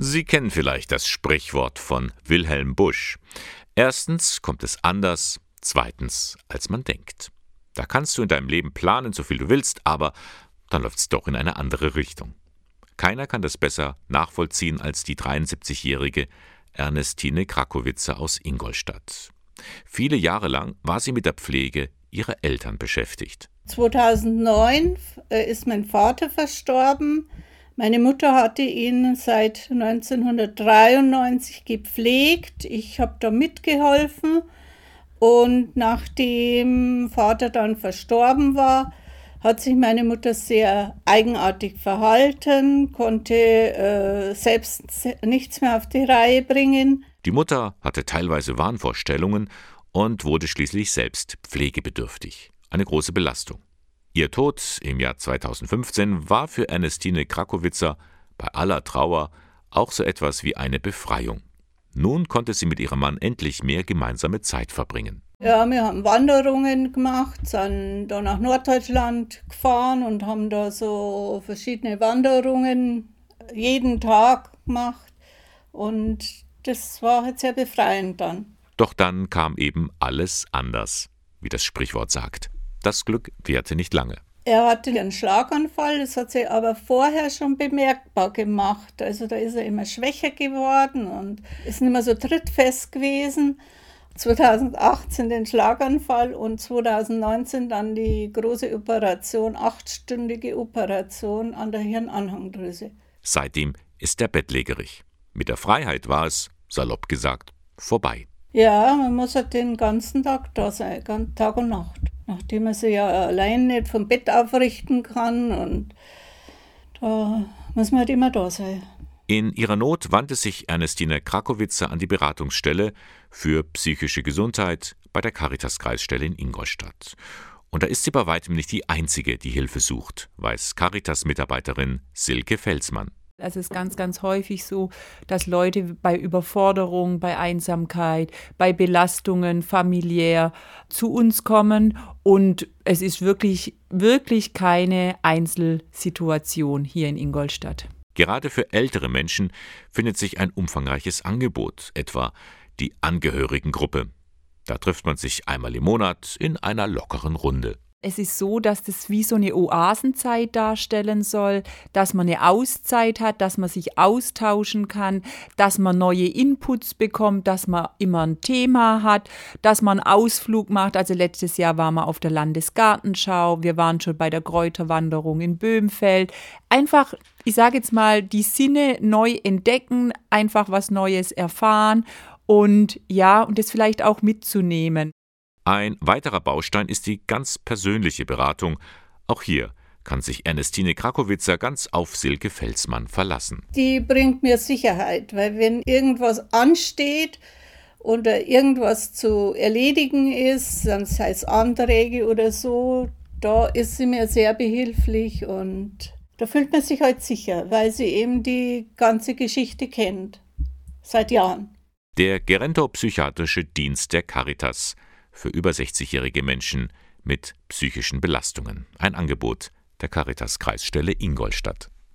Sie kennen vielleicht das Sprichwort von Wilhelm Busch. Erstens kommt es anders, zweitens als man denkt. Da kannst du in deinem Leben planen, so viel du willst, aber dann läuft es doch in eine andere Richtung. Keiner kann das besser nachvollziehen als die 73-jährige Ernestine Krakowitzer aus Ingolstadt. Viele Jahre lang war sie mit der Pflege ihrer Eltern beschäftigt. 2009 äh, ist mein Vater verstorben. Meine Mutter hatte ihn seit 1993 gepflegt. Ich habe da mitgeholfen. Und nachdem Vater dann verstorben war, hat sich meine Mutter sehr eigenartig verhalten, konnte äh, selbst nichts mehr auf die Reihe bringen. Die Mutter hatte teilweise Wahnvorstellungen und wurde schließlich selbst pflegebedürftig. Eine große Belastung. Ihr Tod im Jahr 2015 war für Ernestine Krakowitzer bei aller Trauer auch so etwas wie eine Befreiung. Nun konnte sie mit ihrem Mann endlich mehr gemeinsame Zeit verbringen. Ja, wir haben Wanderungen gemacht, sind da nach Norddeutschland gefahren und haben da so verschiedene Wanderungen jeden Tag gemacht. Und das war halt sehr befreiend dann. Doch dann kam eben alles anders, wie das Sprichwort sagt. Das Glück währte nicht lange. Er hatte einen Schlaganfall, das hat sich aber vorher schon bemerkbar gemacht. Also da ist er immer schwächer geworden und ist nicht mehr so trittfest gewesen. 2018 den Schlaganfall und 2019 dann die große Operation, achtstündige Operation an der Hirnanhangdrüse. Seitdem ist er bettlägerig. Mit der Freiheit war es, salopp gesagt, vorbei. Ja, man muss halt den ganzen Tag da sein, Tag und Nacht. Nachdem man sich ja allein nicht vom Bett aufrichten kann und da muss man halt immer da sein. In ihrer Not wandte sich Ernestina Krakowitzer an die Beratungsstelle für psychische Gesundheit bei der Caritas-Kreisstelle in Ingolstadt. Und da ist sie bei weitem nicht die Einzige, die Hilfe sucht, weiß Caritas-Mitarbeiterin Silke Felsmann. Es ist ganz, ganz häufig so, dass Leute bei Überforderung, bei Einsamkeit, bei Belastungen familiär zu uns kommen und es ist wirklich, wirklich keine Einzelsituation hier in Ingolstadt. Gerade für ältere Menschen findet sich ein umfangreiches Angebot, etwa die Angehörigengruppe. Da trifft man sich einmal im Monat in einer lockeren Runde. Es ist so, dass das wie so eine Oasenzeit darstellen soll, dass man eine Auszeit hat, dass man sich austauschen kann, dass man neue Inputs bekommt, dass man immer ein Thema hat, dass man einen Ausflug macht. Also letztes Jahr waren wir auf der Landesgartenschau, wir waren schon bei der Kräuterwanderung in Böhmfeld. Einfach ich sage jetzt mal, die Sinne neu entdecken, einfach was Neues erfahren und ja, und das vielleicht auch mitzunehmen. Ein weiterer Baustein ist die ganz persönliche Beratung. Auch hier kann sich Ernestine Krakowitzer ganz auf Silke Felsmann verlassen. Die bringt mir Sicherheit, weil wenn irgendwas ansteht oder irgendwas zu erledigen ist, sei es Anträge oder so, da ist sie mir sehr behilflich und da fühlt man sich halt sicher, weil sie eben die ganze Geschichte kennt. Seit Jahren. Der Gerontopsychiatrische Dienst der Caritas für über 60-jährige Menschen mit psychischen Belastungen. Ein Angebot der Caritas Kreisstelle Ingolstadt.